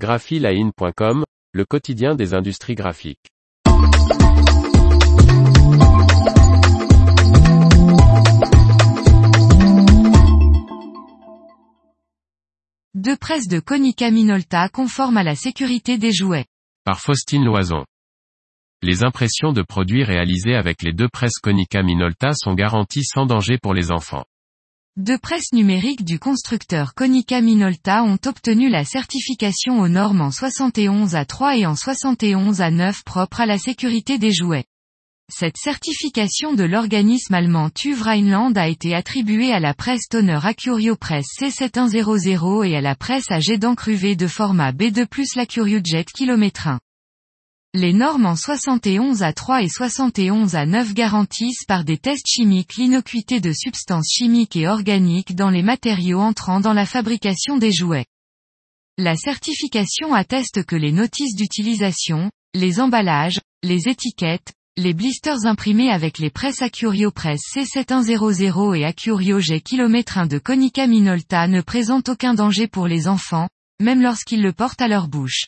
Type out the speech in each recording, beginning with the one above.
graphiline.com, le quotidien des industries graphiques. Deux presses de Konica Minolta conformes à la sécurité des jouets. Par Faustine Loison. Les impressions de produits réalisées avec les deux presses Konica Minolta sont garanties sans danger pour les enfants. Deux presses numériques du constructeur Konica Minolta ont obtenu la certification aux normes en 71 à 3 et en 71 à 9 propre à la sécurité des jouets. Cette certification de l'organisme allemand TÜV Rheinland a été attribuée à la presse Toner Acurio Press C7100 et à la presse à jet d'encre de format B2 plus la Jet km 1. Les normes en 71 à 3 et 71 à 9 garantissent par des tests chimiques l'innocuité de substances chimiques et organiques dans les matériaux entrant dans la fabrication des jouets. La certification atteste que les notices d'utilisation, les emballages, les étiquettes, les blisters imprimés avec les presses Acurio Press C7100 et Acurio G km 1 de Konica Minolta ne présentent aucun danger pour les enfants, même lorsqu'ils le portent à leur bouche.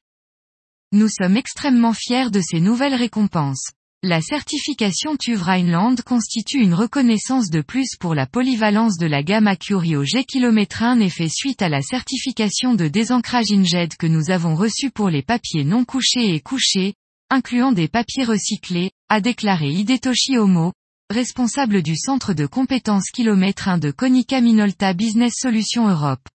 Nous sommes extrêmement fiers de ces nouvelles récompenses. La certification TÜV Rheinland constitue une reconnaissance de plus pour la polyvalence de la gamme Acurio G km 1 et fait suite à la certification de désancrage InJet que nous avons reçue pour les papiers non couchés et couchés, incluant des papiers recyclés, a déclaré Hidetoshi Omo, responsable du centre de compétences km 1 de Konica Minolta Business Solutions Europe.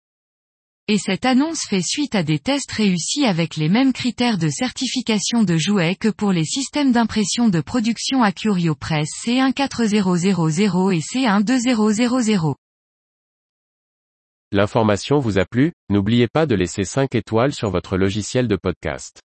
Et cette annonce fait suite à des tests réussis avec les mêmes critères de certification de jouets que pour les systèmes d'impression de production à Curio Press C14000 et C12000. L'information vous a plu, n'oubliez pas de laisser 5 étoiles sur votre logiciel de podcast.